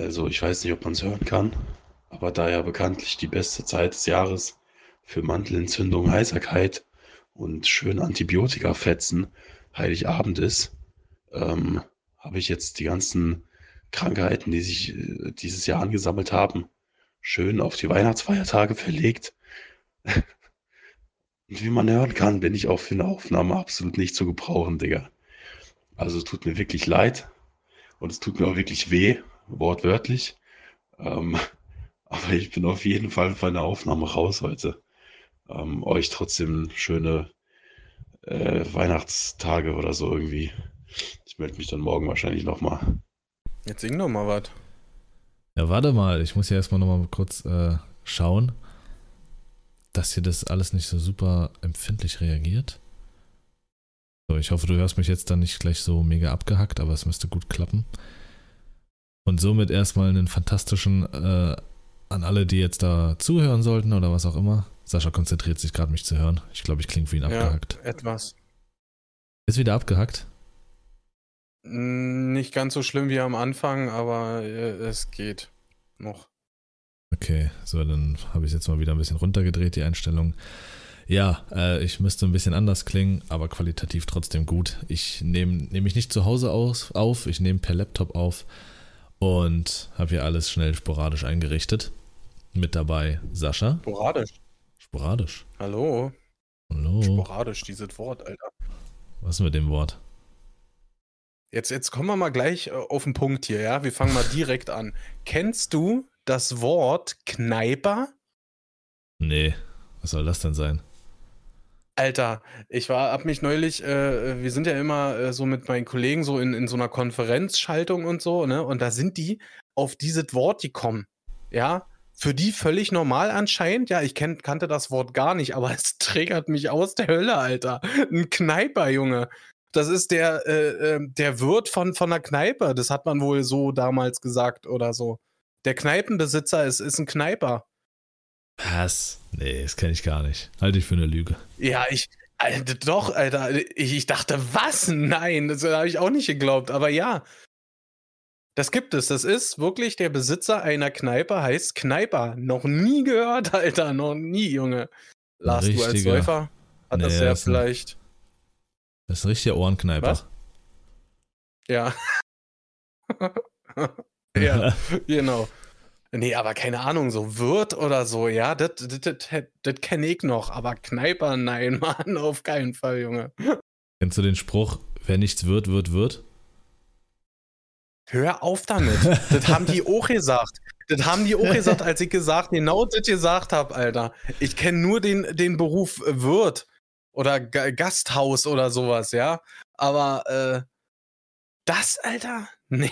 Also ich weiß nicht, ob man es hören kann, aber da ja bekanntlich die beste Zeit des Jahres für Mandelentzündung, Heiserkeit und schön Antibiotika-Fetzen Heiligabend ist, ähm, habe ich jetzt die ganzen Krankheiten, die sich äh, dieses Jahr angesammelt haben, schön auf die Weihnachtsfeiertage verlegt. Und wie man hören kann, bin ich auch für eine Aufnahme absolut nicht zu gebrauchen, Digga. Also es tut mir wirklich leid und es tut mir auch wirklich weh, wortwörtlich. Ähm, aber ich bin auf jeden Fall für eine Aufnahme raus heute. Ähm, euch trotzdem schöne äh, Weihnachtstage oder so irgendwie. Ich melde mich dann morgen wahrscheinlich nochmal. Jetzt sing doch mal was. Ja, warte mal, ich muss ja erstmal nochmal kurz äh, schauen, dass hier das alles nicht so super empfindlich reagiert. So, ich hoffe, du hörst mich jetzt dann nicht gleich so mega abgehackt, aber es müsste gut klappen. Und somit erstmal einen fantastischen äh, an alle, die jetzt da zuhören sollten oder was auch immer. Sascha konzentriert sich gerade, mich zu hören. Ich glaube, ich klinge für ihn abgehackt. Ja, etwas. Ist wieder abgehackt? Nicht ganz so schlimm wie am Anfang, aber äh, es geht noch. Okay, so, dann habe ich jetzt mal wieder ein bisschen runtergedreht, die Einstellung. Ja, äh, ich müsste ein bisschen anders klingen, aber qualitativ trotzdem gut. Ich nehme nehm mich nicht zu Hause aus, auf, ich nehme per Laptop auf und habe hier alles schnell sporadisch eingerichtet. Mit dabei Sascha. Sporadisch. Sporadisch. Hallo. Hallo. Sporadisch, dieses Wort, Alter. Was ist mit dem Wort? Jetzt, jetzt kommen wir mal gleich äh, auf den Punkt hier, ja? Wir fangen mal direkt an. Kennst du das Wort Kneiper? Nee, was soll das denn sein? Alter, ich war, hab mich neulich, äh, wir sind ja immer äh, so mit meinen Kollegen so in, in so einer Konferenzschaltung und so, ne? Und da sind die auf dieses Wort gekommen. Ja, für die völlig normal anscheinend. Ja, ich kenn, kannte das Wort gar nicht, aber es triggert mich aus der Hölle, Alter. Ein Kneiper, Junge. Das ist der, äh, äh, der Wirt von, von der Kneipe. Das hat man wohl so damals gesagt oder so. Der Kneipenbesitzer ist, ist ein Kneiper. Was? Nee, das kenne ich gar nicht. Halte ich für eine Lüge. Ja, ich. Alter, doch, Alter. Ich, ich dachte, was? Nein, das habe ich auch nicht geglaubt. Aber ja. Das gibt es. Das ist wirklich der Besitzer einer Kneipe, heißt Kneiper. Noch nie gehört, Alter. Noch nie, Junge. Lars, du als Säufer hat nee, das ja das vielleicht. Das ist ein richtiger Ohrenkneiper. Was? Ja. ja, genau. Nee, aber keine Ahnung, so Wirt oder so, ja, das kenne ich noch, aber Kneiper, nein, Mann, auf keinen Fall, Junge. Kennst du den Spruch, wer nichts wird, wird, wird? Hör auf damit. das haben die auch gesagt. Das haben die auch gesagt, als ich gesagt, genau das gesagt habe, Alter. Ich kenne nur den, den Beruf Wirt oder G Gasthaus oder sowas, ja. Aber äh, das, Alter? Nee.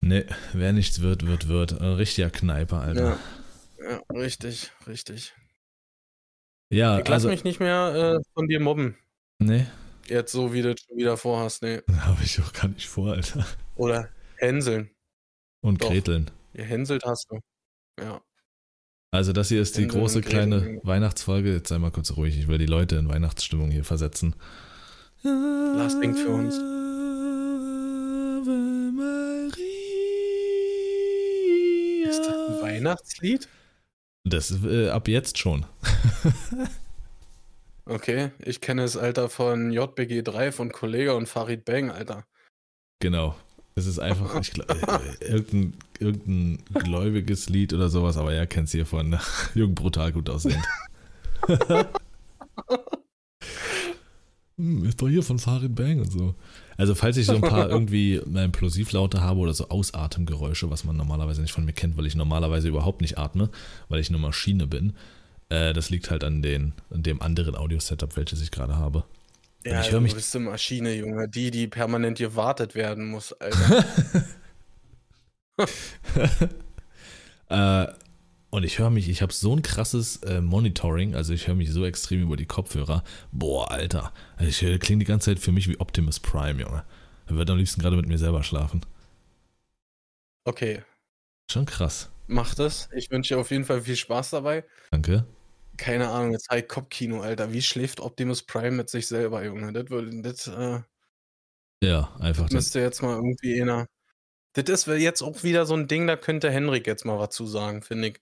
Nee, wer nichts wird, wird, wird. Ein richtiger Kneiper, Alter. Ja, ja richtig, richtig. Ja, ich lass also, mich nicht mehr äh, von dir mobben. Nee. Jetzt so, wie du schon wieder vorhast, nee. Habe ich auch gar nicht vor, Alter. Oder hänseln. Und Doch. Greteln. Gehänselt hast du. Ja. Also das hier ist die Hänseln große kleine Weihnachtsfolge. Jetzt sei mal kurz ruhig, ich will die Leute in Weihnachtsstimmung hier versetzen. Lars singt für uns. Weihnachtslied? Das äh, ab jetzt schon. okay, ich kenne es, Alter, von JBG 3 von Kollega und Farid Bang, Alter. Genau. Es ist einfach ich, äh, irgendein, irgendein gläubiges Lied oder sowas, aber er kennt es hier von ne? Jung brutal gut aussehend. hm, ist doch hier von Farid Bang und so. Also falls ich so ein paar irgendwie meine Plosivlaute habe oder so Ausatemgeräusche, was man normalerweise nicht von mir kennt, weil ich normalerweise überhaupt nicht atme, weil ich eine Maschine bin, äh, das liegt halt an, den, an dem anderen Audio-Setup, welches ich gerade habe. Ja, ich du mich bist eine Maschine, Junge, die, die permanent gewartet werden muss, Alter. äh, und ich höre mich, ich habe so ein krasses äh, Monitoring, also ich höre mich so extrem über die Kopfhörer. Boah, Alter. Ich äh, klinge die ganze Zeit für mich wie Optimus Prime, Junge. Er wird am liebsten gerade mit mir selber schlafen. Okay. Schon krass. Mach das. Ich wünsche dir auf jeden Fall viel Spaß dabei. Danke. Keine Ahnung, jetzt halt Kopfkino, Alter. Wie schläft Optimus Prime mit sich selber, Junge? Das würde, das, äh, Ja, einfach. Müsste jetzt mal irgendwie einer Das ist jetzt auch wieder so ein Ding, da könnte Henrik jetzt mal was zu sagen, finde ich.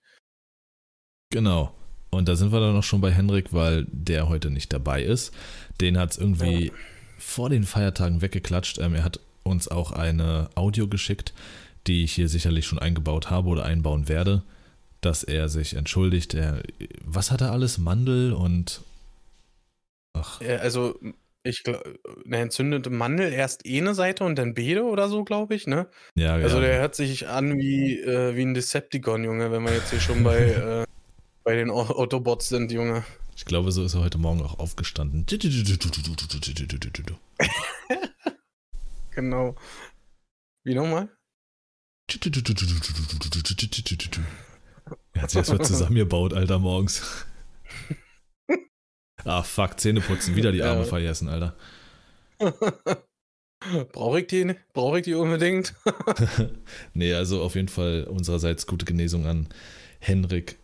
Genau. Und da sind wir dann noch schon bei Henrik, weil der heute nicht dabei ist. Den hat es irgendwie ja. vor den Feiertagen weggeklatscht. Ähm, er hat uns auch eine Audio geschickt, die ich hier sicherlich schon eingebaut habe oder einbauen werde, dass er sich entschuldigt. Er, was hat er alles? Mandel und. Ach. Ja, also, ich glaube, eine entzündete Mandel erst eine Seite und dann beide oder so, glaube ich, ne? Ja, Also, ja. der hört sich an wie, äh, wie ein Decepticon, Junge, wenn wir jetzt hier schon bei. Äh, bei den Autobots sind, Junge. Ich glaube, so ist er heute Morgen auch aufgestanden. genau. Wie nochmal? Er hat sich erstmal zusammengebaut, Alter, morgens. Ah, fuck, Zähne putzen, wieder die Arme ja. vergessen, Alter. Brauche ich die? Brauche ich die unbedingt? nee, also auf jeden Fall unsererseits gute Genesung an Henrik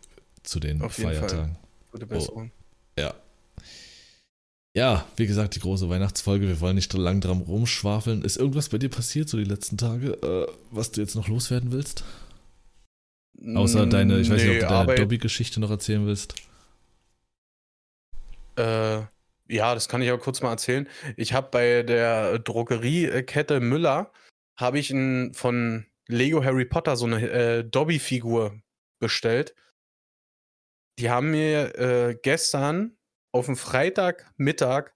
zu den Auf Feiertagen. Gute Besserung. Oh, ja. Ja, wie gesagt, die große Weihnachtsfolge. Wir wollen nicht lang dran rumschwafeln. Ist irgendwas bei dir passiert so die letzten Tage, äh, was du jetzt noch loswerden willst? Außer deine, ich weiß nee, nicht, ob du deine Dobby-Geschichte noch erzählen willst. Äh, ja, das kann ich auch kurz mal erzählen. Ich habe bei der Drogeriekette Müller habe ich ein, von Lego Harry Potter so eine äh, Dobby-Figur bestellt die haben mir äh, gestern auf dem Freitagmittag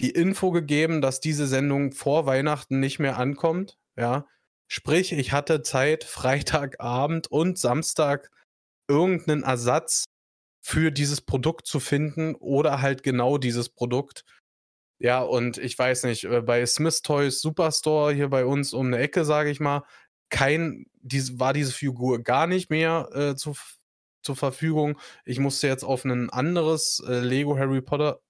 die Info gegeben, dass diese Sendung vor Weihnachten nicht mehr ankommt. Ja, sprich, ich hatte Zeit, Freitagabend und Samstag irgendeinen Ersatz für dieses Produkt zu finden oder halt genau dieses Produkt. Ja, und ich weiß nicht, äh, bei Smith Toys Superstore hier bei uns um eine Ecke, sage ich mal, kein, dies, war diese Figur gar nicht mehr äh, zu zur Verfügung. Ich musste jetzt auf ein anderes äh, Lego Harry Potter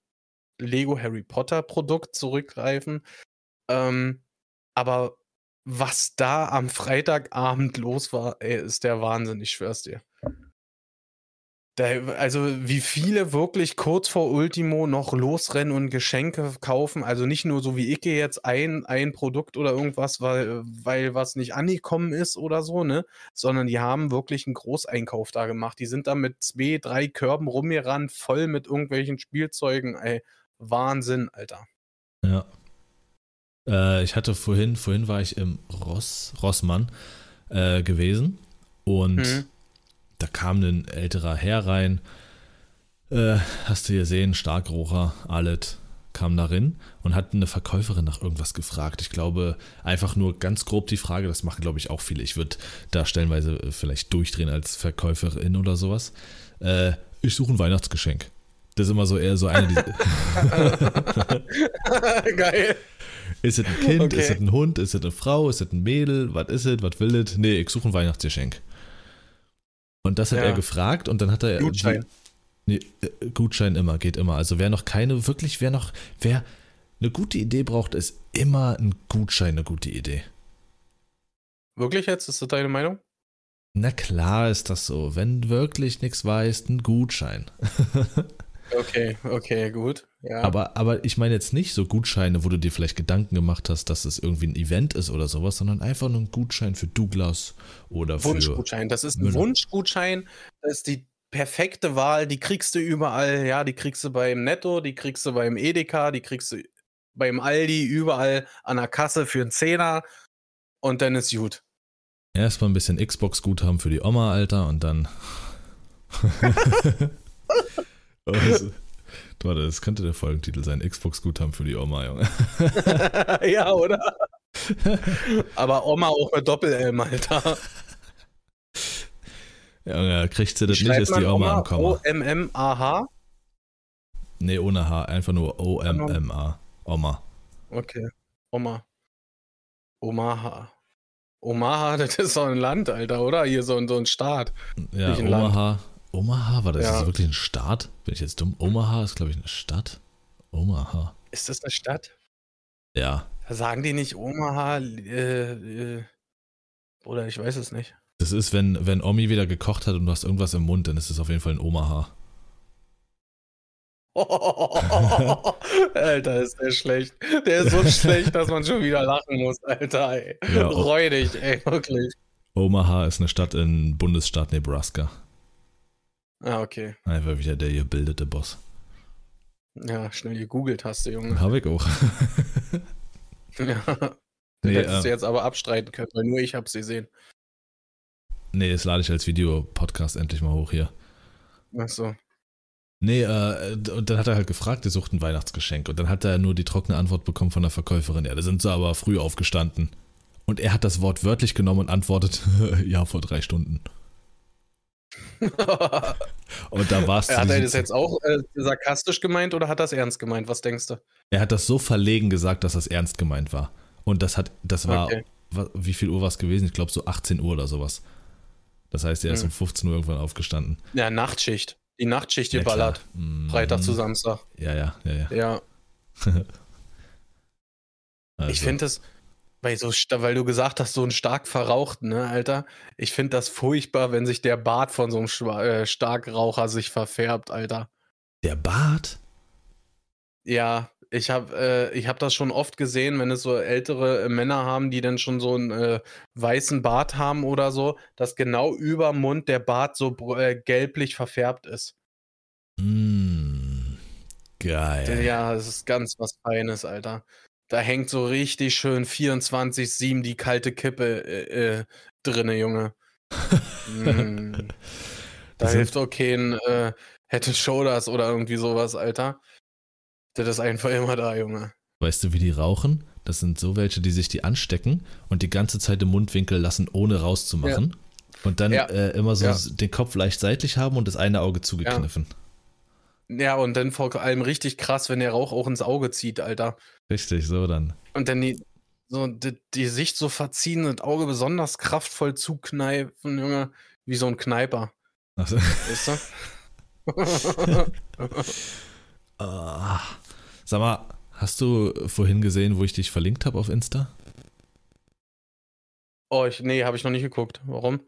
Lego Harry Potter Produkt zurückgreifen. Ähm, aber was da am Freitagabend los war, ey, ist der Wahnsinn, ich schwör's dir. Also wie viele wirklich kurz vor Ultimo noch losrennen und Geschenke kaufen. Also nicht nur so wie ich jetzt ein, ein Produkt oder irgendwas, weil, weil was nicht angekommen ist oder so, ne? Sondern die haben wirklich einen Großeinkauf da gemacht. Die sind da mit zwei, drei Körben rumgerannt, voll mit irgendwelchen Spielzeugen. Ey, Wahnsinn, Alter. Ja. Äh, ich hatte vorhin, vorhin war ich im Ross, Rossmann äh, gewesen und mhm da kam ein älterer Herr rein, äh, hast du gesehen, Starkrocher, Alet, kam da rein und hat eine Verkäuferin nach irgendwas gefragt. Ich glaube, einfach nur ganz grob die Frage, das machen, glaube ich, auch viele. Ich würde da stellenweise äh, vielleicht durchdrehen als Verkäuferin oder sowas. Äh, ich suche ein Weihnachtsgeschenk. Das ist immer so eher so eine, die. Geil. Ist es ein Kind? Okay. Ist es ein Hund? Ist es eine Frau? Ist es ein Mädel? Was ist es? Was will es? Nee, ich suche ein Weihnachtsgeschenk. Und das hat ja. er gefragt und dann hat er. Gutschein. Die, nee, äh, Gutschein immer, geht immer. Also wer noch keine, wirklich, wer noch, wer eine gute Idee braucht, ist immer ein Gutschein eine gute Idee. Wirklich jetzt? Ist das deine Meinung? Na klar ist das so. Wenn wirklich nichts weißt, ein Gutschein. okay, okay, gut. Ja. Aber, aber ich meine jetzt nicht so Gutscheine, wo du dir vielleicht Gedanken gemacht hast, dass es irgendwie ein Event ist oder sowas, sondern einfach nur ein Gutschein für Douglas oder für. Wunschgutschein. Das ist ein Müller. Wunschgutschein. Das ist die perfekte Wahl. Die kriegst du überall. Ja, die kriegst du beim Netto, die kriegst du beim Edeka, die kriegst du beim Aldi, überall an der Kasse für einen Zehner. Und dann ist gut. Erstmal ein bisschen Xbox-Guthaben für die Oma, Alter, und dann. Warte, das könnte der Folgentitel sein. Xbox-Guthaben für die Oma, Junge. ja, oder? Aber Oma auch mit Doppel-M, Alter. Ja, kriegt sie das nicht, ist die Oma, Oma am Komma. O-M-M-A-H? Nee, ohne H, einfach nur O-M-M-A. Oma. Okay, Oma. Omaha. Omaha, das ist so ein Land, Alter, oder? Hier so, so ein Staat. Ja, Omaha. Omaha, war das ja. wirklich ein Staat? Bin ich jetzt dumm? Omaha ist, glaube ich, eine Stadt. Omaha. Ist das eine Stadt? Ja. Sagen die nicht Omaha, äh, äh, oder ich weiß es nicht. Das ist, wenn, wenn Omi wieder gekocht hat und du hast irgendwas im Mund, dann ist es auf jeden Fall ein Omaha. Alter, ist der schlecht. Der ist so schlecht, dass man schon wieder lachen muss, Alter. Ey. Ja, oh. Räudig, ey, wirklich. Omaha ist eine Stadt im Bundesstaat Nebraska. Ah, okay. Einfach wieder der gebildete Boss. Ja, schnell gegoogelt hast du, Junge. Hab ich auch. Ja. Nee, Hättest äh, du jetzt aber abstreiten können, weil nur ich hab's gesehen. nee, das lade ich als Video-Podcast endlich mal hoch hier. Achso. Nee, äh, und dann hat er halt gefragt, er sucht ein Weihnachtsgeschenk. Und dann hat er nur die trockene Antwort bekommen von der Verkäuferin. Ja, da sind sie aber früh aufgestanden. Und er hat das Wort wörtlich genommen und antwortet, ja, vor drei Stunden. Und da war es. hat er das jetzt auch äh, sarkastisch gemeint oder hat das ernst gemeint? Was denkst du? Er hat das so verlegen gesagt, dass das ernst gemeint war. Und das hat, das war, Okay. wie viel Uhr war es gewesen? Ich glaube so 18 Uhr oder sowas. Das heißt, er ist Hm. um 15 Uhr irgendwann aufgestanden. Ja, Nachtschicht. Die Nachtschicht Ja, geballert. Mhm. Freitag zu Samstag. Ja, ja, ja, ja. Ja, Also, ich finde das, weil, so, weil du gesagt hast, so ein stark verrauchten, ne, Alter. Ich finde das furchtbar, wenn sich der Bart von so einem Schwa äh, Starkraucher sich verfärbt, Alter. Der Bart? Ja, ich habe äh, ich hab das schon oft gesehen, wenn es so ältere äh, Männer haben, die dann schon so einen äh, weißen Bart haben oder so, dass genau über dem Mund der Bart so äh, gelblich verfärbt ist. Mm, geil. Ja, das ist ganz was Feines, Alter. Da hängt so richtig schön 24-7 die kalte Kippe äh, äh, drinne, Junge. Mm. Da Das hilft auch kein äh, and Shoulders oder irgendwie sowas, Alter. Das ist einfach immer da, Junge. Weißt du, wie die rauchen? Das sind so welche, die sich die anstecken und die ganze Zeit im Mundwinkel lassen, ohne rauszumachen. Und dann Ja. äh, immer so Ja. den Kopf leicht seitlich haben und das eine Auge zugekniffen. Ja, und dann vor allem richtig krass, wenn der Rauch auch ins Auge zieht, Alter. Richtig, so dann. Und dann die, so die, die Sicht so verziehen, das Auge besonders kraftvoll zukneifen, Junge, wie so ein Kneiper. Also, Weißt du? ah. Sag mal, hast du vorhin gesehen, wo ich dich verlinkt habe auf Insta? oh, ich, nee, habe ich noch nicht geguckt. Warum?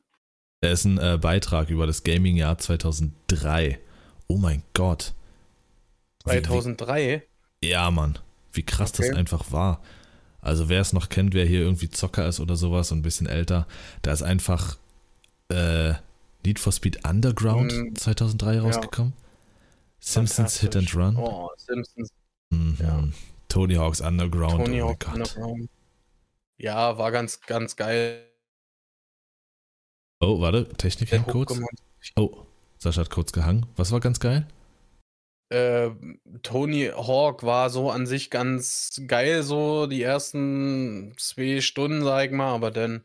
Da ist ein äh, Beitrag über das Gaming-Jahr 2003. Oh mein Gott. Wie- wie- 2003? Ja, Mann. Wie krass das Okay. einfach war. Also wer es noch kennt, wer hier irgendwie Zocker ist oder sowas und ein bisschen älter, da ist einfach äh, Need for Speed Underground Mm, 2003 rausgekommen. Simpsons Hit and. Run. Oh, Simpsons. Mhm. ja. Tony Hawk's Underground. Tony oh mein Hawk Gott. Underground. Ja, war ganz, ganz geil. Oh, warte, Technik hängt kurz. Oh, Sascha hat kurz gehangen. Was war ganz geil? Äh, Tony Hawk war so an sich ganz geil, so die ersten zwei Stunden, sag ich mal, aber dann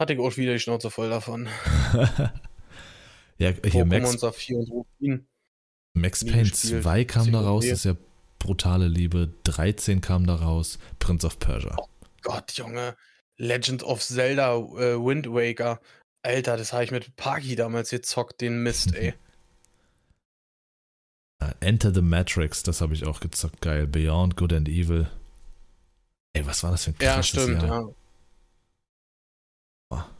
hatte ich auch wieder die Schnauze voll davon. ja, hier Max. Max Payne gespielt. 2 kam da raus, das ist ja brutale Liebe. 13 kam da raus. Prince of Persia. Gott, Junge. Legend of Zelda äh, Wind Waker. Alter, das habe ich mit Parky damals gezockt, den Mist, ey. Enter the Matrix, das habe ich auch gezockt. Geil. Beyond Good and Evil. Ey, was war das für ein Ja, stimmt, Jahr? ja.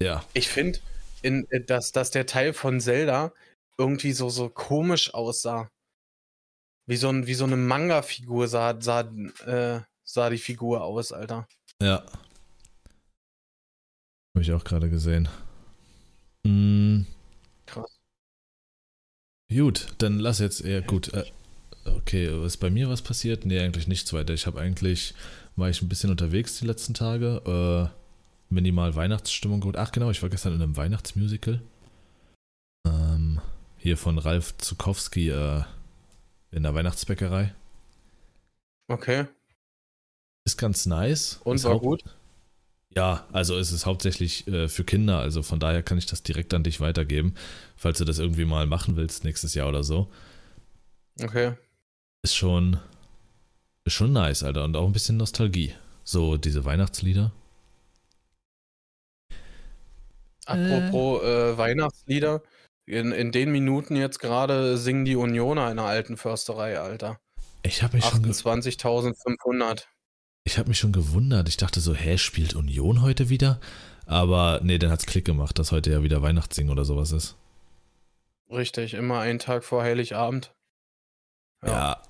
Ja. Ich finde, äh, dass, dass der Teil von Zelda irgendwie so, so komisch aussah. Wie so, ein, wie so eine Manga-Figur sah, sah, äh, sah die Figur aus, Alter. Ja. Habe ich auch gerade gesehen. Mm, Krass. gut, dann lass jetzt eher gut. Äh, okay, ist bei mir was passiert? Nee, eigentlich nichts weiter. Ich habe eigentlich, war ich ein bisschen unterwegs die letzten Tage. Äh, minimal Weihnachtsstimmung geholt. Ach genau, ich war gestern in einem Weihnachtsmusical. Ähm, hier von Ralf Zukowski äh, in der Weihnachtsbäckerei. Okay. Ist ganz nice. Und Ist war haupt- gut? Ja, also es ist hauptsächlich äh, für Kinder, also von daher kann ich das direkt an dich weitergeben, falls du das irgendwie mal machen willst nächstes Jahr oder so. Okay. Ist schon, ist schon nice, Alter, und auch ein bisschen Nostalgie. So diese Weihnachtslieder. Apropos äh, Weihnachtslieder. In, in den Minuten jetzt gerade singen die Unioner in der alten Försterei, Alter. Ich habe mich, schon ge- 28.500. ich hab mich schon gewundert. Ich dachte so, hä, spielt Union heute wieder? Aber nee, dann hat's Klick gemacht, dass heute ja wieder Weihnachtssingen oder sowas ist. Richtig, immer einen Tag vor Heiligabend. Ja.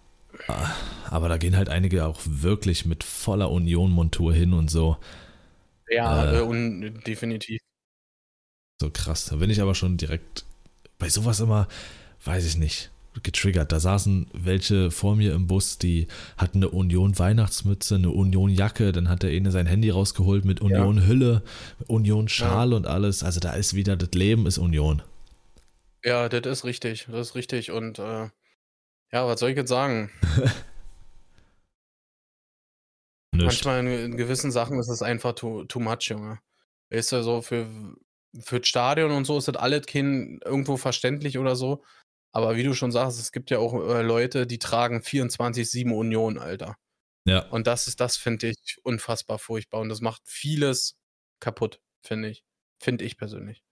ja. Aber da gehen halt einige auch wirklich mit voller Union-Montur hin und so. Ja, äh, und definitiv. So krass. Da bin ich aber schon direkt bei sowas immer, weiß ich nicht, getriggert. Da saßen welche vor mir im Bus, die hatten eine Union Weihnachtsmütze, eine Union Jacke, dann hat der eine sein Handy rausgeholt mit Union ja. Hülle, Union Schal ja. und alles. Also da ist wieder, das Leben ist Union. Ja, das ist richtig, das ist richtig. Und äh, ja, was soll ich jetzt sagen? Manchmal in, in, gewissen Sachen ist es einfach too, too much, Junge. Weißt du, so für, für das Stadion und so ist das alles kein irgendwo verständlich oder so. Aber wie du schon sagst, es gibt ja auch äh, Leute, die tragen 24-7 Union, Alter. Ja. Und das ist, das finde ich unfassbar furchtbar. Und das macht vieles kaputt, finde ich. Finde ich persönlich.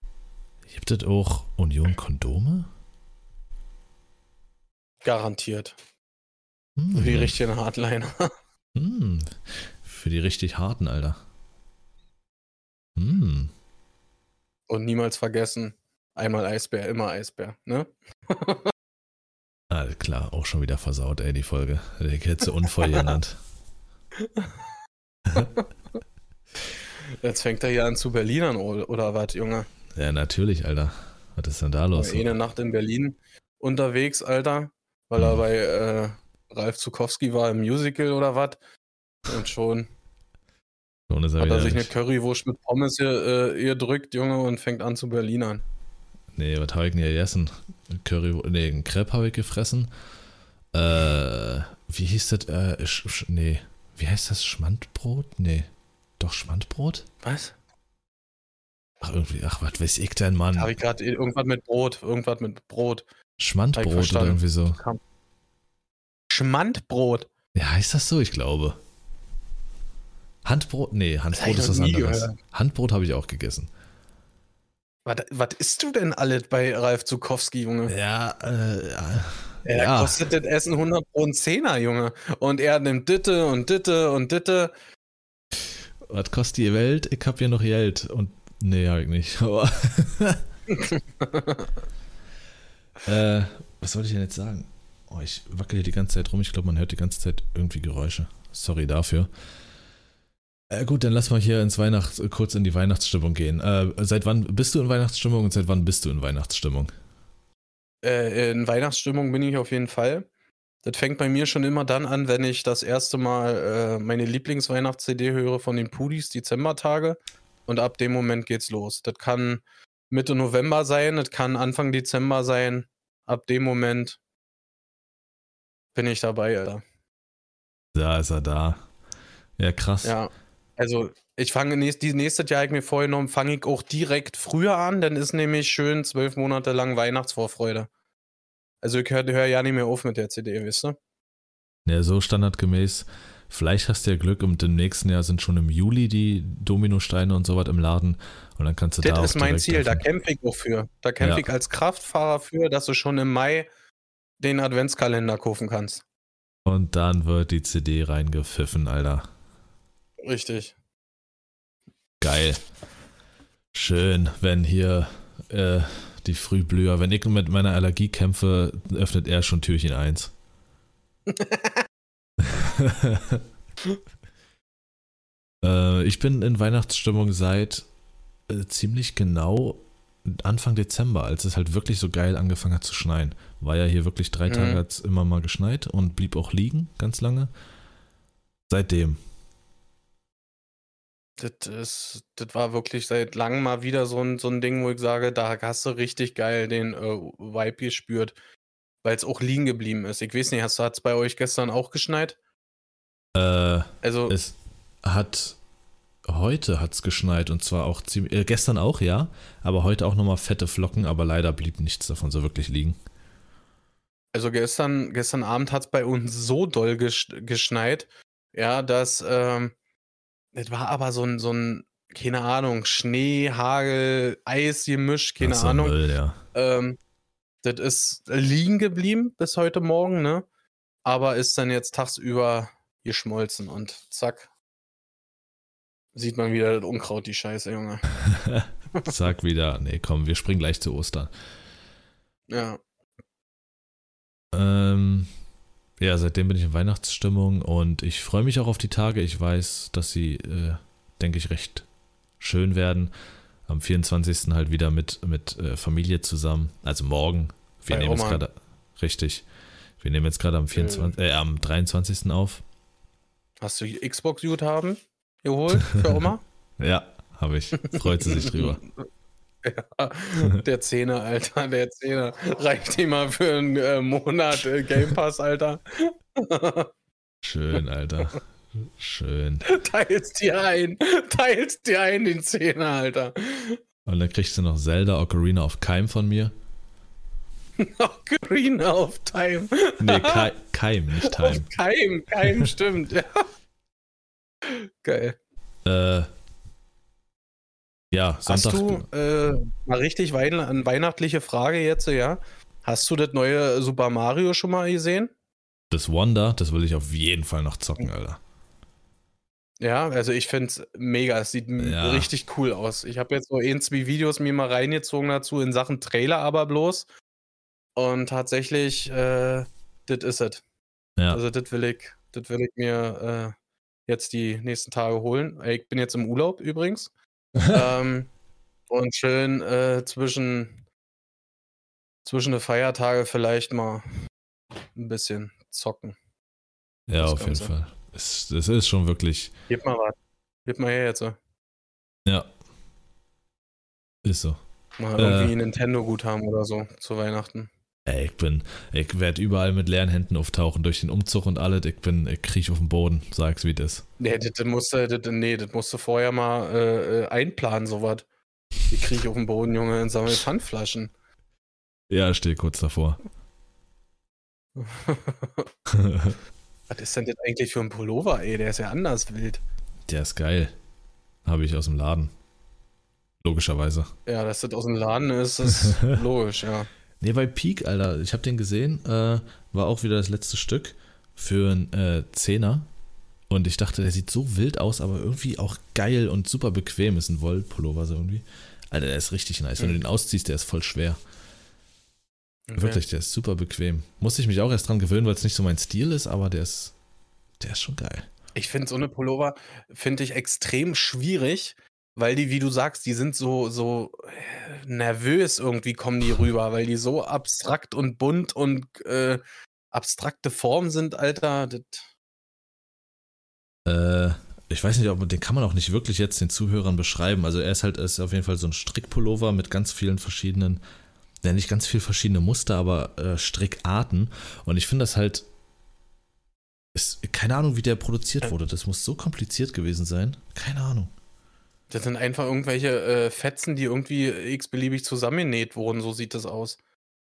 Gibt es auch Union-Kondome? Garantiert. Hm. Für die richtigen Hardliner. hm. Für die richtig harten, Alter. Hm. Und niemals vergessen, einmal Eisbär, immer Eisbär, ne? Alles klar, auch schon wieder versaut, ey, die Folge. Der hätte unvoll genannt. Jetzt fängt er hier an zu Berlinern, oder was, Junge? Ja, natürlich, Alter. Was ist denn da los? Eine Nacht in Berlin unterwegs, Alter, weil er bei äh, Ralf Zukowski war im Musical oder was. Und schon er hat er sich eine Currywurst mit Pommes hier, äh, hier drückt, Junge, und fängt an zu Berlinern. Nee, was habe ich denn hier gegessen? Curry, nee, ein Crepe habe ich gefressen. Äh, wie hieß das? Äh, sch, sch, nee, wie heißt das? Schmandbrot? Nee, doch Schmandbrot? Was? Ach, irgendwie, ach, was weiß ich denn, Mann? Habe ich gerade irgendwas mit Brot, irgendwas mit Brot. Schmandbrot oder irgendwie so. Schmandbrot? Ja, heißt das so? Ich glaube. Handbrot? Nee, Handbrot ist was anderes. Gehört. Handbrot habe ich auch gegessen. Was, was isst du denn alles bei Ralf Zukowski, Junge? Ja, äh, ja. Er ja. kostet das Essen 100 Pro und 10er, Junge. Und er nimmt Ditte und Ditte und Ditte. Was kostet die Welt? Ich hab hier noch Geld. Und nee, hab ich nicht. Aber äh, was wollte ich denn jetzt sagen? Oh, ich wackel hier die ganze Zeit rum. Ich glaube, man hört die ganze Zeit irgendwie Geräusche. Sorry dafür. Äh, gut, dann lass mal hier ins Weihnachts kurz in die Weihnachtsstimmung gehen. Äh, seit wann bist du in Weihnachtsstimmung und seit wann bist du in Weihnachtsstimmung? Äh, in Weihnachtsstimmung bin ich auf jeden Fall. Das fängt bei mir schon immer dann an, wenn ich das erste Mal äh, meine Lieblingsweihnachts-CD höre von den Pudis, Dezembertage. Und ab dem Moment geht's los. Das kann Mitte November sein, das kann Anfang Dezember sein. Ab dem Moment bin ich dabei, Alter. Da ist er da. Ja, krass. Ja. Also, ich fange nächst, die nächste Jahr ich mir vorgenommen, fange ich auch direkt früher an, dann ist nämlich schön zwölf Monate lang Weihnachtsvorfreude. Also ich höre hör ja nicht mehr auf mit der CD, wisst ihr? Ja, so standardgemäß. Vielleicht hast du ja Glück und im nächsten Jahr sind schon im Juli die Dominosteine und so was im Laden und dann kannst du das da Das ist mein Ziel, da kämpfe ich auch für. Da kämpfe ja. ich als Kraftfahrer für, dass du schon im Mai den Adventskalender kaufen kannst. Und dann wird die CD reingepfiffen, Alter. Richtig. Geil. Schön, wenn hier äh, die Frühblüher, wenn ich mit meiner Allergie kämpfe, öffnet er schon Türchen 1. äh, ich bin in Weihnachtsstimmung seit äh, ziemlich genau Anfang Dezember, als es halt wirklich so geil angefangen hat zu schneien. War ja hier wirklich drei mhm. Tage hat immer mal geschneit und blieb auch liegen, ganz lange. Seitdem das, ist, das war wirklich seit langem mal wieder so ein, so ein Ding, wo ich sage, da hast du richtig geil den äh, Vibe gespürt, weil es auch liegen geblieben ist. Ich weiß nicht, hat es bei euch gestern auch geschneit? Äh, also es hat heute hat's geschneit und zwar auch ziemlich äh, gestern auch ja, aber heute auch nochmal fette Flocken, aber leider blieb nichts davon so wirklich liegen. Also gestern gestern Abend hat es bei uns so doll geschneit, ja, dass ähm, das war aber so ein, so ein, keine Ahnung, Schnee, Hagel, Eis gemischt, keine Ahnung. Müll, ja. ähm, das ist liegen geblieben bis heute Morgen, ne? Aber ist dann jetzt tagsüber geschmolzen und zack. Sieht man wieder das Unkraut, die Scheiße, Junge. zack, wieder. Nee, komm, wir springen gleich zu Ostern. Ja. Ähm, ja, seitdem bin ich in Weihnachtsstimmung und ich freue mich auch auf die Tage. Ich weiß, dass sie, äh, denke ich, recht schön werden. Am 24. halt wieder mit, mit äh, Familie zusammen. Also morgen. Wir Bei nehmen jetzt Oma. gerade. Richtig. Wir nehmen jetzt gerade am, 24, äh, am 23. auf. Hast du Xbox-Guthaben geholt für Oma? Ja, habe ich. Freut sie sich drüber. Ja, der Zehner, Alter, der Zehner. Reicht ihm mal für einen äh, Monat äh, Game Pass, Alter. Schön, Alter. Schön. Teilst dir ein. Teilst dir ein, den Zehner, Alter. Und dann kriegst du noch Zelda Ocarina of Keim von mir. Ocarina of Time. Nee, Kai, Keim, nicht Time. Keim, Keim, stimmt. Ja. Geil. Äh, ja, Hast Sonntag. du, äh, mal richtig eine weihnachtliche Frage jetzt, ja? Hast du das neue Super Mario schon mal gesehen? Das Wonder, das will ich auf jeden Fall noch zocken, Alter. Ja, also ich finde es mega. Es sieht Ja. richtig cool aus. Ich habe jetzt so ein, zwei Videos mir mal reingezogen dazu in Sachen Trailer aber bloß. Und tatsächlich, äh, das ist es. Ja. Also das will ich, das will ich mir äh, jetzt die nächsten Tage holen. Ich bin jetzt im Urlaub übrigens. Ähm, und schön äh, zwischen, zwischen den Feiertage vielleicht mal ein bisschen zocken. ja, das auf jeden Ganze. Fall. Es, es ist schon wirklich. Gib mal was. Gib mal her jetzt. so. Ja. Ist so. Mal Äh. irgendwie ein Nintendo-Guthaben oder so zu Weihnachten. Ey, ich bin, ich werde überall mit leeren Händen auftauchen durch den Umzug und alles. Ich bin, ich kriech auf den Boden, sag's wie das. Nee, das, musst du, das, nee, das musst du vorher mal äh, äh, einplanen, sowas. Ich kriege auf den Boden, Junge, und sammle Pfandflaschen. Ja, ich stehe kurz davor. Was ist denn das eigentlich für ein Pullover, ey? Der ist ja anders wild. Der ist geil. Habe ich aus dem Laden. Logischerweise. Ja, dass das aus dem Laden ist, ist logisch, ja. Nee, bei Peak, Alter, ich habe den gesehen, äh, war auch wieder das letzte Stück für einen äh, Zehner. Und ich dachte, der sieht so wild aus, aber irgendwie auch geil und super bequem. Ist ein Wollpullover so irgendwie. Alter, der ist richtig nice. Wenn du Mhm. den ausziehst, der ist voll schwer. Okay. Wirklich, der ist super bequem. Musste ich mich auch erst dran gewöhnen, weil es nicht so mein Stil ist, aber der ist, der ist schon geil. Ich finde so eine Pullover finde ich extrem schwierig, weil die, wie du sagst, die sind so so äh, nervös irgendwie kommen die rüber, weil die so abstrakt und bunt und äh, abstrakte Formen sind, Alter. Das, Äh, ich weiß nicht, ob den kann man auch nicht wirklich jetzt den Zuhörern beschreiben. Also er ist halt ist auf jeden Fall so ein Strickpullover mit ganz vielen verschiedenen, ja nicht ganz viel verschiedene Muster, aber äh, Strickarten. Und ich finde das halt, ist, keine Ahnung, wie der produziert wurde. Das muss so kompliziert gewesen sein. Keine Ahnung. Das sind einfach irgendwelche äh, Fetzen, die irgendwie x-beliebig zusammengenäht wurden. So sieht das aus.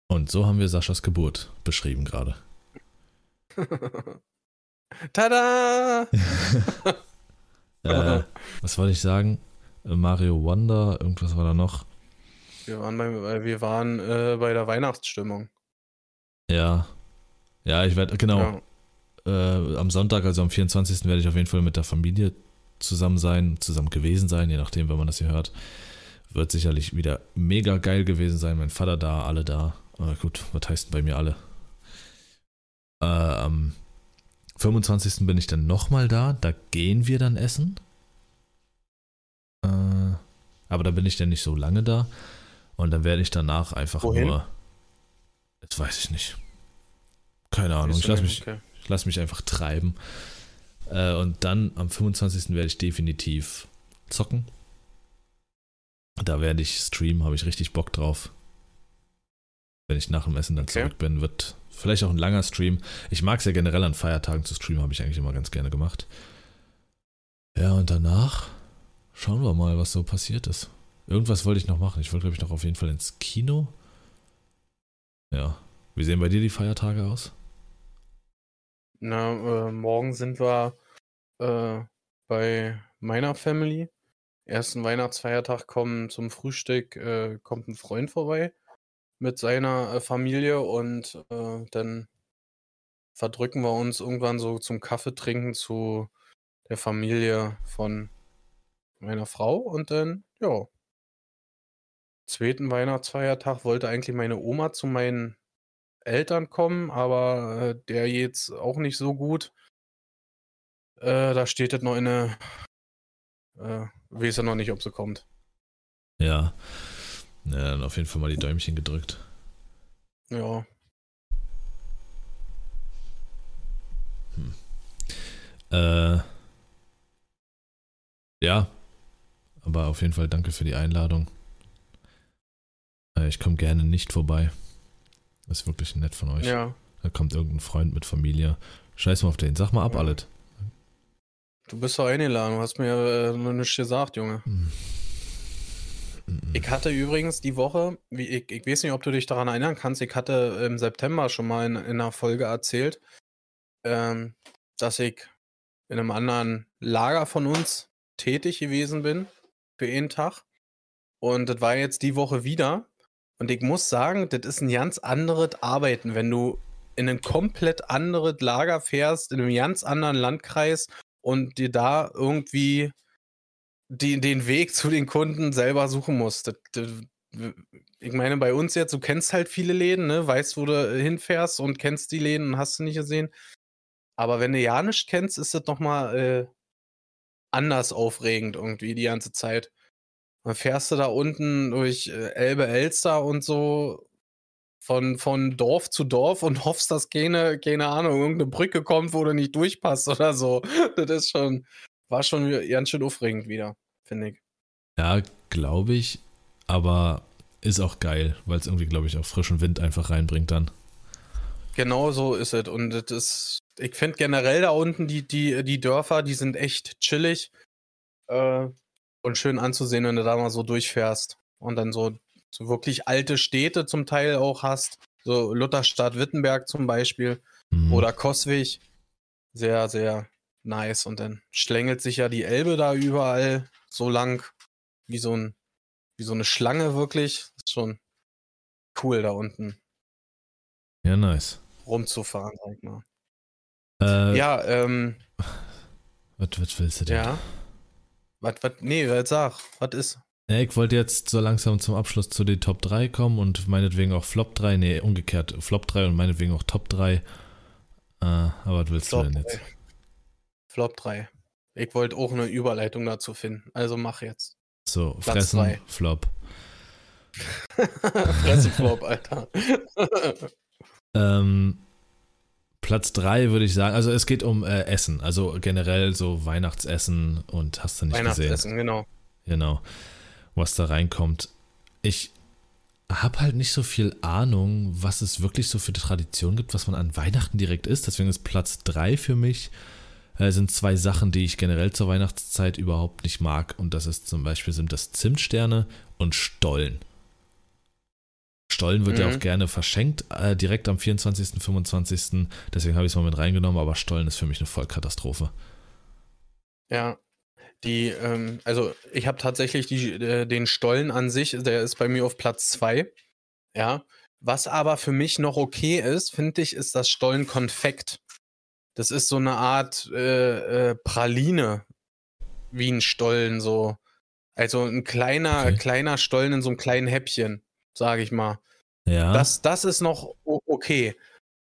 Und so haben wir Saschas Geburt beschrieben gerade. Tada! äh, was wollte ich sagen? Äh, Mario Wonder, irgendwas war da noch. Wir waren, bei, wir waren äh, bei der Weihnachtsstimmung. Ja. Ja, ich werde, genau. Ja. äh, am Sonntag, also am 24. werde ich auf jeden Fall mit der Familie zusammen sein, zusammen gewesen sein, je nachdem, wenn man das hier hört. Wird sicherlich wieder mega geil gewesen sein. Mein Vater da, alle da. Aber gut, was heißt denn bei mir alle? Äh, am 25. bin ich dann nochmal da. Da gehen wir dann essen. Äh, aber da bin ich dann nicht so lange da. Und dann werde ich danach einfach Wohin? nur. Das weiß ich nicht. Keine Ahnung. Ich lasse mich, Okay. lass mich einfach treiben. Äh, und dann am 25. werde ich definitiv zocken. Da werde ich streamen, habe ich richtig Bock drauf. Wenn ich nach dem Essen dann Okay. zurück bin, wird vielleicht auch ein langer Stream. Ich mag es ja generell an Feiertagen zu streamen, habe ich eigentlich immer ganz gerne gemacht. Ja, und danach schauen wir mal, was so passiert ist. Irgendwas wollte ich noch machen. Ich wollte, glaube ich, noch auf jeden Fall ins Kino. Ja. Wie sehen bei dir die Feiertage aus? Na, äh, morgen sind wir äh, bei meiner Family. Ersten Weihnachtsfeiertag kommen zum Frühstück, äh, kommt ein Freund vorbei mit seiner äh, Familie und äh, dann verdrücken wir uns irgendwann so zum Kaffee trinken zu der Familie von meiner Frau und dann, ja. Zweiten Weihnachtsfeiertag wollte eigentlich meine Oma zu meinen Eltern kommen, aber äh, der jetzt auch nicht so gut. Äh, da steht das noch in der. Äh, weiß ja noch nicht, ob sie kommt. Ja. ja. Dann auf jeden Fall mal die Däumchen gedrückt. Ja. Hm. Äh. Ja. Aber auf jeden Fall danke für die Einladung. Äh, ich komme gerne nicht vorbei. Das ist wirklich nett von euch. Ja. Da kommt irgendein Freund mit Familie. Scheiß mal auf den. Sag mal ab, Ja. alles. Du bist doch eingeladen, du hast mir äh, noch nichts gesagt, Junge. Hm. Hm. Ich hatte übrigens die Woche, wie, ich, ich weiß nicht, ob du dich daran erinnern kannst, ich hatte im September schon mal in, in einer Folge erzählt, ähm, dass ich in einem anderen Lager von uns tätig gewesen bin für einen Tag. Und das war jetzt die Woche wieder. Und ich muss sagen, das ist ein ganz anderes Arbeiten, wenn du in ein komplett anderes Lager fährst, in einem ganz anderen Landkreis und dir da irgendwie die, den Weg zu den Kunden selber suchen musst. Das, das, ich meine, bei uns jetzt, du kennst halt viele Läden, ne? weißt, wo du hinfährst und kennst die Läden und hast du nicht gesehen. Aber wenn du ja nicht kennst, ist das nochmal äh, anders aufregend irgendwie die ganze Zeit. Dann fährst du da unten durch äh, Elbe-Elster und so von, von Dorf zu Dorf und hoffst, dass keine, keine Ahnung, irgendeine Brücke kommt, wo du nicht durchpasst oder so. Das ist schon, war schon ganz schön aufregend wieder, finde ich. Ja, glaube ich. Aber ist auch geil, weil es irgendwie, glaube ich, auch frischen Wind einfach reinbringt dann. Genau so ist es. Und das ist, ich finde generell da unten die, die, die Dörfer, die sind echt chillig äh, und schön anzusehen, wenn du da mal so durchfährst und dann so, so wirklich alte Städte zum Teil auch hast. So Lutherstadt Wittenberg zum Beispiel Mhm. oder Coswig. Sehr, sehr nice. Und dann schlängelt sich ja die Elbe da überall so lang, wie so, ein, wie so eine Schlange wirklich. Ist schon cool da unten Ja, nice. rumzufahren, sag ich mal. Äh, Ja, ähm, Was, was willst du denn? ja. Was, was, nee, jetzt sag, was ist? Ja, ich wollte jetzt so langsam zum Abschluss zu den Top 3 kommen und meinetwegen auch Flop 3, nee, umgekehrt, Flop 3 und meinetwegen auch Top 3. Äh, aber was willst Flop du denn jetzt? 3. Flop 3. Ich wollte auch eine Überleitung dazu finden. Also mach jetzt. So, Platz Fressen, drei. Flop. Fresseflop, Alter. Ähm, Platz 3 würde ich sagen, also es geht um äh, Essen, also generell so Weihnachtsessen und hast du nicht gesehen. Weihnachtsessen, genau. Genau, was da reinkommt. Ich habe halt nicht so viel Ahnung, was es wirklich so für Tradition gibt, was man an Weihnachten direkt isst. Deswegen ist Platz 3 für mich äh, sind zwei Sachen, die ich generell zur Weihnachtszeit überhaupt nicht mag. Und das ist zum Beispiel sind das Zimtsterne und Stollen. Stollen wird ja Mhm. auch gerne verschenkt, äh, direkt am 24., 25. Deswegen habe ich es mal mit reingenommen, aber Stollen ist für mich eine Vollkatastrophe. Ja. Die, ähm, also ich habe tatsächlich die, äh, den Stollen an sich, der ist bei mir auf Platz 2. Ja. Was aber für mich noch okay ist, finde ich, ist das Stollenkonfekt. Das ist so eine Art äh, äh, Praline, wie ein Stollen so. Also ein kleiner, Okay. kleiner Stollen in so einem kleinen Häppchen, sage ich mal. Ja, Das, das ist noch okay.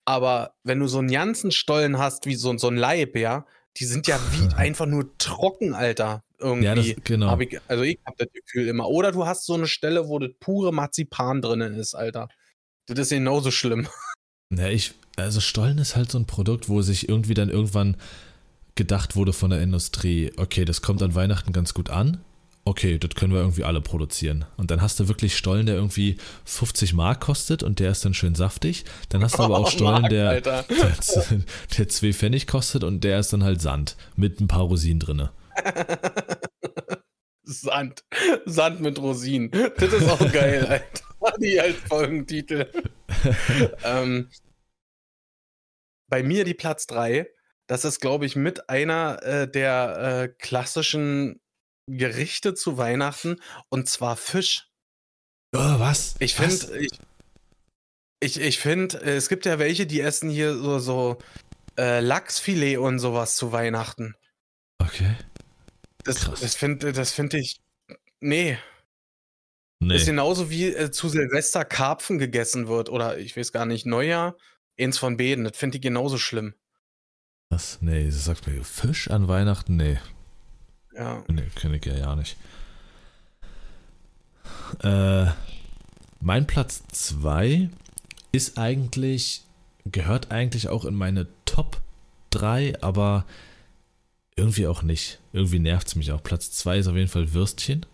Aber wenn du so einen ganzen Stollen hast, wie so, so ein Leib, ja, die sind ja wie einfach nur trocken, Alter. Irgendwie. ja das, genau. Hab ich, also ich hab das Gefühl immer. Oder du hast so eine Stelle, wo das pure Marzipan drinnen ist, Alter. Das ist genauso schlimm. Ja, ich, also Stollen ist halt so ein Produkt, wo sich irgendwie dann irgendwann gedacht wurde von der Industrie, okay, das kommt an Weihnachten ganz gut an. Okay, das können wir irgendwie alle produzieren. Und dann hast du wirklich Stollen, der irgendwie 50 Mark kostet und der ist dann schön saftig. Dann hast du aber auch Oh, Stollen, Mark, der, der, der 2 Pfennig kostet und der ist dann halt Sand mit ein paar Rosinen drinne. Sand. Sand mit Rosinen. Das ist auch geil, Alter. Die als Folgentitel. ähm, bei mir die Platz 3. Das ist, glaube ich, mit einer äh, der äh, klassischen Gerichte zu Weihnachten und zwar Fisch. Oh, was? Ich finde, ich, ich, ich finde, äh, es gibt ja welche, die essen hier so, so äh, Lachsfilet und sowas zu Weihnachten. Okay. Das, Krass. das finde das find ich. Nee. Nee. Ist genauso wie äh, zu Silvester Karpfen gegessen wird oder ich weiß gar nicht, Neujahr, eins von beiden. Das finde ich genauso schlimm. Was? Nee, das sagt mir Fisch an Weihnachten? Nee. Ja. Nee, kenne ich ja ja nicht. Äh, mein Platz 2 ist eigentlich, gehört eigentlich auch in meine Top 3, aber irgendwie auch nicht. Irgendwie nervt es mich auch. Platz 2 ist auf jeden Fall Würstchen.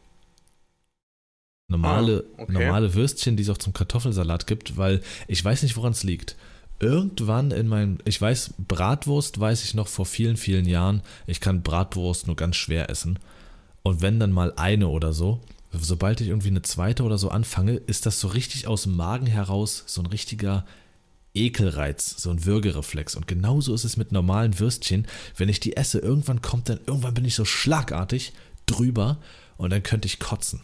Normale, Ah, okay. normale Würstchen, die es auch zum Kartoffelsalat gibt, weil ich weiß nicht, woran es liegt. Irgendwann in meinem, ich weiß, Bratwurst weiß ich noch vor vielen, vielen Jahren, ich kann Bratwurst nur ganz schwer essen. Und wenn dann mal eine oder so, sobald ich irgendwie eine zweite oder so anfange, ist das so richtig aus dem Magen heraus so ein richtiger Ekelreiz, so ein Würgereflex. Und genauso ist es mit normalen Würstchen. Wenn ich die esse, irgendwann kommt dann, irgendwann bin ich so schlagartig drüber und dann könnte ich kotzen.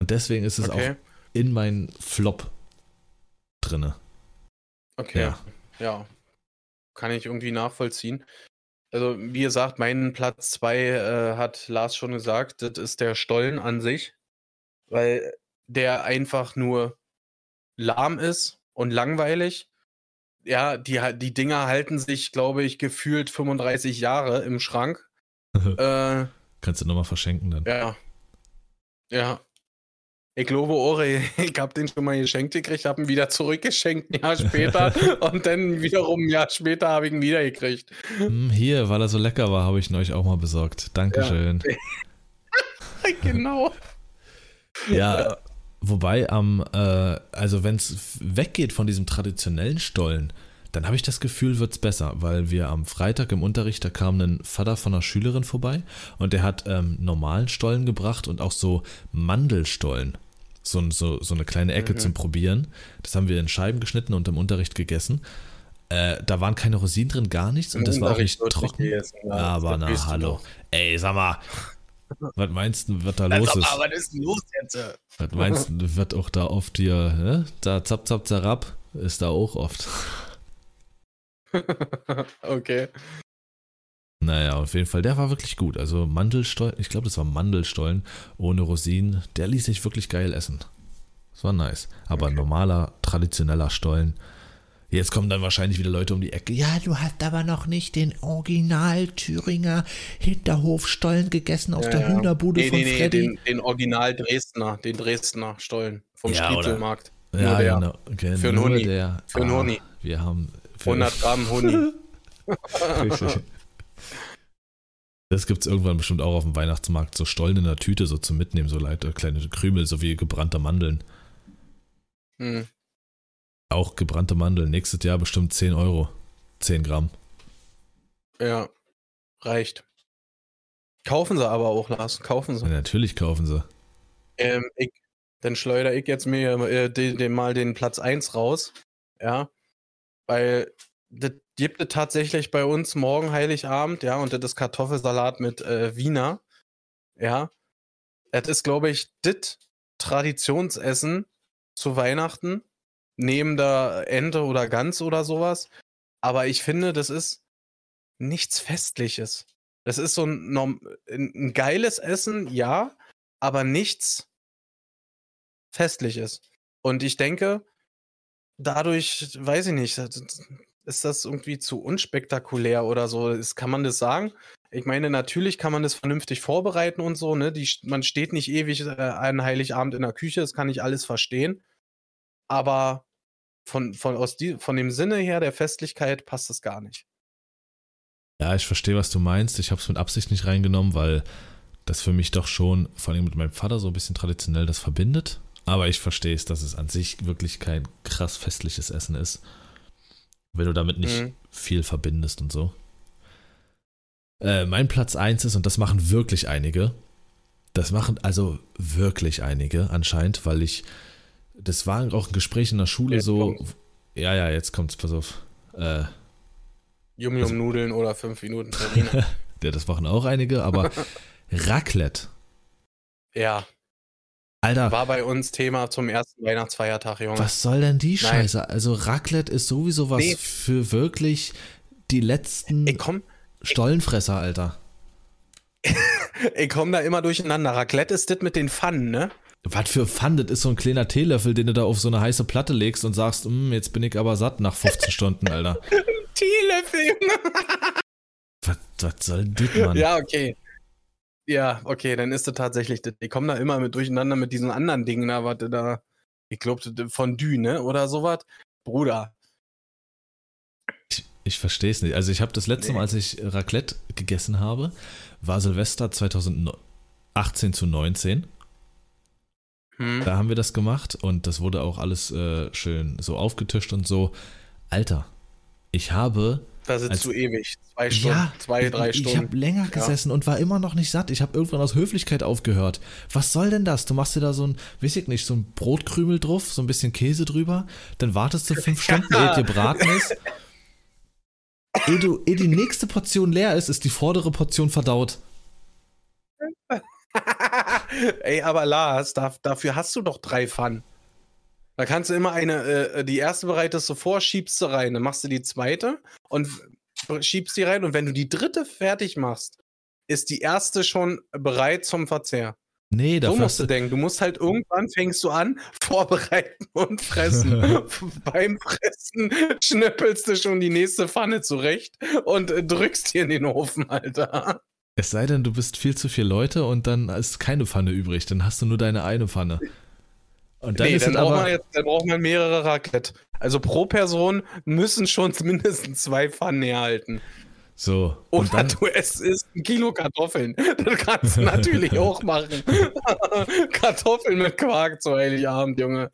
Und deswegen ist es Okay. auch in meinen Flop drinne. Okay. Ja. Ja. Kann ich irgendwie nachvollziehen. Also, wie gesagt, mein Platz 2 äh, hat Lars schon gesagt, das ist der Stollen an sich, weil der einfach nur lahm ist und langweilig. Ja, die, die Dinger halten sich, glaube ich, gefühlt 35 Jahre im Schrank. äh, Kannst du nochmal verschenken dann. ja. Ja. Ich glaube, Ore, ich habe den schon mal geschenkt gekriegt, habe ihn wieder zurückgeschenkt ein Jahr später und dann wiederum ein Jahr später habe ich ihn wieder gekriegt. Hm, Hier, weil er so lecker war, habe ich ihn euch auch mal besorgt. Dankeschön. genau. Ja, wobei am, äh, also wenn es weggeht von diesem traditionellen Stollen, dann habe ich das Gefühl, wird es besser, weil wir am Freitag im Unterricht, da kam ein Vater von einer Schülerin vorbei und der hat ähm, normalen Stollen gebracht und auch so Mandelstollen. So, so, so eine kleine Ecke Mhm. zum Probieren. Das haben wir in Scheiben geschnitten und im Unterricht gegessen. Äh, da waren keine Rosinen drin, gar nichts und das war auch nicht trocken. Aber na, hallo. Ey, sag mal, was meinst du, was da los ist? Aber was ist denn los jetzt? Was meinst du, wird auch da oft hier, ne? Da zapp, zapp, zerab, ist da auch oft. okay. Naja, auf jeden Fall, der war wirklich gut. Also Mandelstollen, ich glaube, das war Mandelstollen ohne Rosinen. Der ließ sich wirklich geil essen. Das war nice. Aber Okay. normaler, traditioneller Stollen. Jetzt kommen dann wahrscheinlich wieder Leute um die Ecke. Ja, du hast aber noch nicht den Original Thüringer Hinterhofstollen gegessen aus Ja, der ja. Hühnerbude Nee, von nee, nee, Freddy. den, den Original Dresdner, den Dresdner Stollen vom Ja, Striezelmarkt. ja, der. genau. Okay, Für einen Huni. Der, Für einen ah, Huni. Wir haben für 100 Gramm Honig. Richtig. Das gibt es irgendwann bestimmt auch auf dem Weihnachtsmarkt, so Stollen in der Tüte, so zum Mitnehmen, so Leute, kleine Krümel, so wie gebrannte Mandeln. Hm. Auch gebrannte Mandeln, nächstes Jahr bestimmt 10 Euro. 10 Gramm. Ja, reicht. Kaufen sie aber auch, Lars. Kaufen sie. Ja, natürlich kaufen sie. Ähm, ich, dann schleudere ich jetzt mir äh, den, den, mal den Platz 1 raus. Ja. Weil das gibt es tatsächlich bei uns morgen Heiligabend, ja, und das ist Kartoffelsalat mit äh, Wiener. Ja. Das ist, glaube ich, das Traditionsessen zu Weihnachten. Neben der Ente oder Gans oder sowas. Aber ich finde, das ist nichts Festliches. Das ist so ein, ein, geiles Essen, ja, aber nichts Festliches. Und ich denke, dadurch, weiß ich nicht, ist das irgendwie zu unspektakulär oder so. Ist, kann man das sagen? Ich meine, natürlich kann man das vernünftig vorbereiten und so, ne? Die, man steht nicht ewig äh, an Heiligabend in der Küche, das kann ich alles verstehen. Aber von, von, aus die, von dem Sinne her der Festlichkeit passt es gar nicht. Ja, ich verstehe, was du meinst. Ich habe es mit Absicht nicht reingenommen, weil das für mich doch schon, vor allem mit meinem Vater, so ein bisschen traditionell das verbindet. Aber ich verstehe es, dass es an sich wirklich kein krass festliches Essen ist. Wenn du damit nicht Mhm. viel verbindest und so. Äh, mein Platz 1 ist, und das machen wirklich einige, das machen also wirklich einige anscheinend, weil ich, das war auch ein Gespräch in der Schule Jetzt so, kommt's. ja, ja, jetzt kommt's, pass auf. Äh, Yum-Yum-Nudeln oder 5 Minuten Terrine. ja, das machen auch einige, aber Raclette. ja, Alter, war bei uns Thema zum ersten Weihnachtsfeiertag, Junge. was soll denn die Nein. Scheiße? Also Raclette ist sowieso was Nee. für wirklich die letzten Ich komm, Stollenfresser, Alter. ich komm da immer durcheinander. Raclette ist das mit den Pfannen, ne? Was für Pfann, das ist so ein kleiner Teelöffel, den du da auf so eine heiße Platte legst und sagst, "Mm, jetzt bin ich aber satt nach 15 Stunden, Alter. Teelöffel, Junge. Was, was soll das, Mann? Ja, okay. Ja, okay, dann ist das tatsächlich. Die kommen da immer mit durcheinander mit diesen anderen Dingen da, was da. Ich glaube, Fondue, ne? Oder sowas. Bruder. Ich, ich verstehe es nicht. Also ich habe das letzte. Mal, als ich Raclette gegessen habe, war Silvester 2018 zu 19. Hm. Da haben wir das gemacht und das wurde auch alles äh, schön so aufgetischt und so. Alter, ich habe Das ist als- zu ewig. Zwei Stunden, zwei, drei ich, ich Stunden. habe länger gesessen und war immer noch nicht satt. Ich habe irgendwann aus Höflichkeit aufgehört. Was soll denn das? Du machst dir da so ein, weiß ich nicht, so ein Brotkrümel drauf, so ein bisschen Käse drüber, dann wartest du fünf Stunden, ehe dir Braten ist. Ehe, du, ehe die nächste Portion leer ist, ist die vordere Portion verdaut. Ey, aber Lars, da, dafür hast du doch drei Pfannen. Da kannst du immer eine, äh, die erste bereitest du vor, schiebst du rein, dann machst du die zweite und schiebst die rein und wenn du die dritte fertig machst, ist die erste schon bereit zum Verzehr. Nee, So dafür musst du denken. Du musst halt irgendwann fängst du an, vorbereiten und fressen. Beim Fressen schnippelst du schon die nächste Pfanne zurecht und äh, drückst die in den Ofen, Alter. es sei denn, du bist viel zu viele Leute und dann ist keine Pfanne übrig, dann hast du nur deine eine Pfanne. Und dann nee, ist dann braucht, man jetzt, dann braucht man mehrere Raclette. Also pro Person müssen schon mindestens zwei Pfannen herhalten. so. Oder Und dann, du isst ein Kilo Kartoffeln. Das kannst du natürlich auch machen. Kartoffeln mit Quark zu Heiligabend, Junge.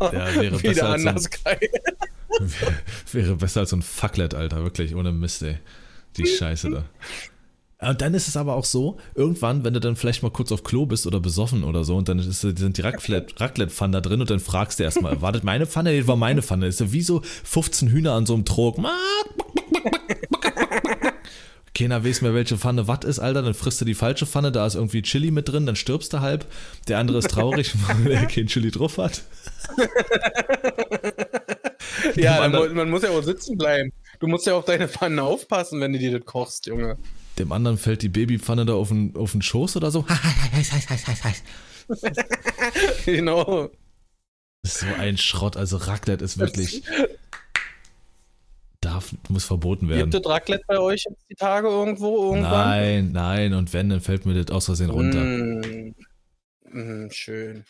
Ja, wäre besser Wieder als so ein- anders geil. Wäre besser als so ein Fucklet, Alter, wirklich, ohne Mist, ey. Die Scheiße da. Und dann ist es aber auch so, irgendwann, wenn du dann vielleicht mal kurz auf Klo bist oder besoffen oder so und dann ist, sind die Raclette- Raclette-Pfannen da drin und dann fragst du erstmal, war das meine Pfanne? Nee, war meine Pfanne. ist ja wie so 15 Hühner an so einem Trog. Keiner weiß mehr, welche Pfanne was ist, Alter. Dann frisst du die falsche Pfanne, da ist irgendwie Chili mit drin, dann stirbst du halb. Der andere ist traurig, weil er kein Chili drauf hat. Ja, mu- man muss ja auch sitzen bleiben. Du musst ja auf deine Pfanne aufpassen, wenn du dir das kochst, Junge. Dem anderen fällt die Babypfanne da auf den, auf den Schoß oder so. genau. Das ist so ein Schrott. Also Raclette ist wirklich. Darf, muss verboten werden. Gibt es Raclette bei euch jetzt die Tage irgendwo? Irgendwann? Nein, nein. Und wenn, dann fällt mir das aus Versehen runter. Mm, mm, schön.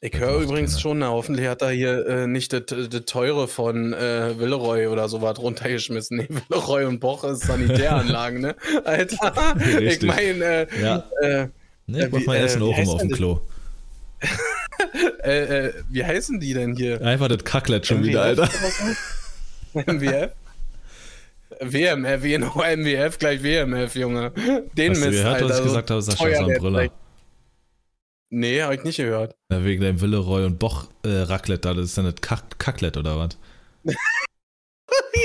Ich höre übrigens keiner. schon, na, hoffentlich hat er hier äh, nicht das das Teure von äh, Villeroy oder sowas runtergeschmissen. Nee, Villeroy und Boch ist Sanitäranlagen, ne? Alter, ich meine, äh, Ja. äh, Nee, ich Äh, mach äh, Essen auch immer auf dem Klo. äh, äh, wie heißen die denn hier? Einfach das Kacklet schon wieder, MWF Alter. oder so? MWF? WMF, genau, MWF gleich WMF, Junge. Den Mist, gehört, was Alter, ich gesagt habe? Sascha teuer ist ein der Brüller. Dreck. Nee, hab ich nicht gehört. Na, wegen deinem Villeroy und Boch äh, Raclette da. Das ist dann das Kack Kacklet oder was?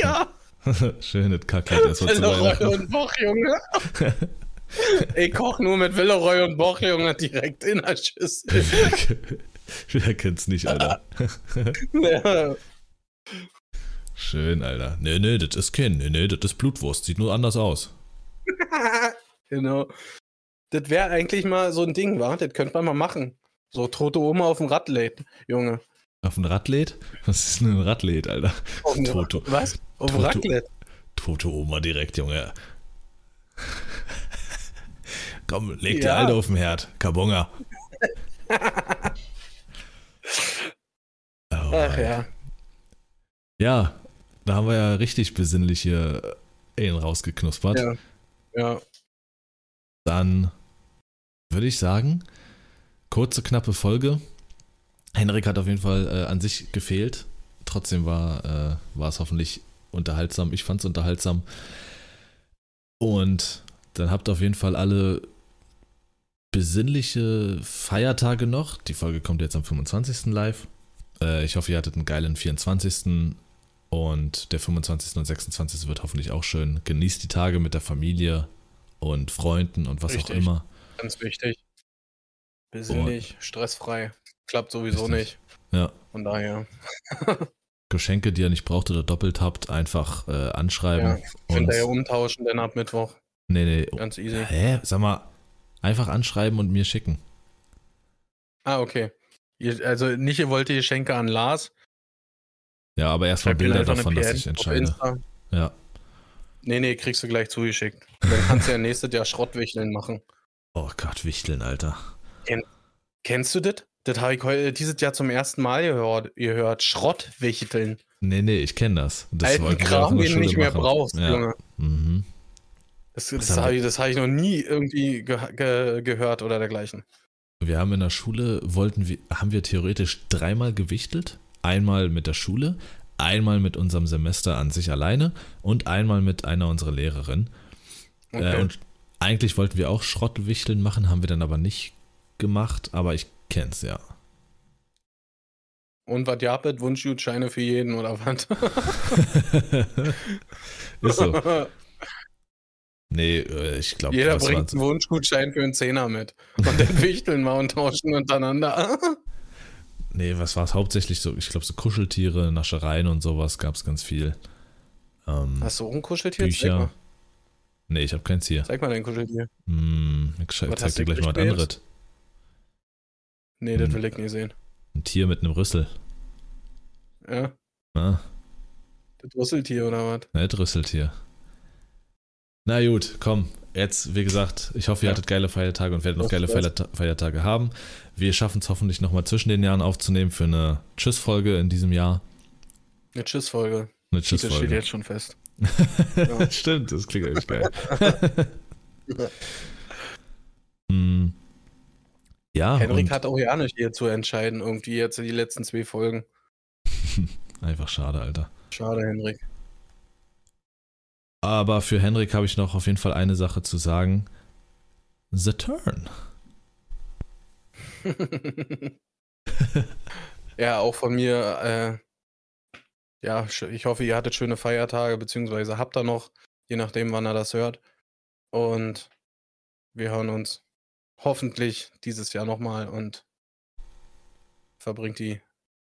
Ja. Schön, das Kacklet. Das wird zu Weihnachten. und Boch, Junge. Ich koch nur mit Villeroy und Boch, Junge, direkt in der Schüssel. Wer kennt's nicht, Alter? Ja. Schön, Alter. Nee, nee, das ist kein. Nee, nee, das ist Blutwurst. Sieht nur anders aus. genau. Das wäre eigentlich mal so ein Ding, wa? Das könnte man mal machen. So tote Oma auf dem Rad lädt, Junge. Auf ein Radlet? Was ist denn ein Radlet, Alter? Auf dem Toto. Was? Auf dem. Raclette. Tote Oma direkt, Junge. Komm, leg die Ja. Alte auf den Herd. Kabonga. Oh, Ach ja. Ja, da haben wir ja richtig besinnliche Ehen rausgeknuspert. Ja. Ja. Dann würde ich sagen, kurze, knappe Folge. Henrik hat auf jeden Fall äh, an sich gefehlt. Trotzdem war, äh, war es hoffentlich unterhaltsam. Ich fand es unterhaltsam. Und dann habt auf jeden Fall alle besinnliche Feiertage noch. Die Folge kommt jetzt am 25. live. Äh, ich hoffe, ihr hattet einen geilen 24. Und der 25. und 26. wird hoffentlich auch schön. Genießt die Tage mit der Familie und Freunden und was auch Richtig. immer. Ganz wichtig. Besinnlich, stressfrei. Klappt sowieso Richtig. nicht. Ja. Von daher. Geschenke, die ihr nicht braucht oder doppelt habt, einfach äh, anschreiben. Ja, ja umtauschen, dann ab Mittwoch. nee, nee. Ganz easy. Hä? Sag mal, einfach anschreiben und mir schicken. Ah, okay. Ihr, also nicht, ihr wollt die Geschenke an Lars. Ja, aber erstmal Bilder davon, dass ich entscheide. Ja. Nee, nee, kriegst du gleich zugeschickt. Dann kannst du ja nächstes Jahr Schrottwichteln machen. Oh Gott, Wichteln, Alter. Kennst du das? Das habe ich heute dieses Jahr zum ersten Mal gehört. gehört. Schrottwichteln. Nee, nee, ich kenne das. Das Alten Kram, den du nicht mehr machen. brauchst, ja. Junge. Mhm. Das, das haben habe ich, das hab ich noch nie irgendwie ge ge gehört oder dergleichen. Wir haben in der Schule, wollten wir, haben wir theoretisch dreimal gewichtelt. Einmal mit der Schule, einmal mit unserem Semester an sich alleine und einmal mit einer unserer Lehrerin. Okay. Äh, und eigentlich wollten wir auch Schrottwichteln machen, haben wir dann aber nicht gemacht, aber ich kenn's ja. Und was gab es? Wunschgutscheine für jeden oder was? Ist so. Nee, äh, ich glaube, Jeder bringt einen Wunschgutschein für einen Zehner mit. Und dann wichteln wir und tauschen untereinander. Nee, was war es hauptsächlich so? Ich glaube, so Kuscheltiere, Naschereien und sowas gab es ganz viel. Ähm, Hast du auch ein Kuscheltier? Bücher. Nee, ich habe keins hier. Zeig mal dein Kuscheltier. Hm, ich zeig dir gleich mal was anderes. Nee, das will ich nicht sehen. Ein Tier mit einem Rüssel. Ja, Ah, das Rüsseltier oder was? ne, Rüsseltier. Na gut, komm. Jetzt, wie gesagt, ich hoffe, ihr Ja. hattet geile Feiertage und werdet noch geile Feierta Feiertage haben. Wir schaffen es hoffentlich nochmal zwischen den Jahren aufzunehmen für eine Tschüss-Folge in diesem Jahr. Eine Tschüss-Folge. Eine Das steht Tschüss-Folge. jetzt schon fest. Ja. Stimmt, das klingt eigentlich geil. Hm. Ja, Henrik hat auch ja nicht hier zu entscheiden, irgendwie jetzt die letzten zwei Folgen. einfach schade, Alter. Schade, Henrik. Aber für Henrik habe ich noch auf jeden Fall eine Sache zu sagen. The Turn. ja, auch von mir, äh, ja, ich hoffe, ihr hattet schöne Feiertage, beziehungsweise habt ihr noch, je nachdem, wann er das hört. Und wir hören uns hoffentlich dieses Jahr nochmal und verbringt die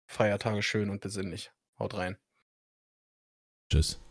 Feiertage schön und besinnlich. Haut rein. Tschüss.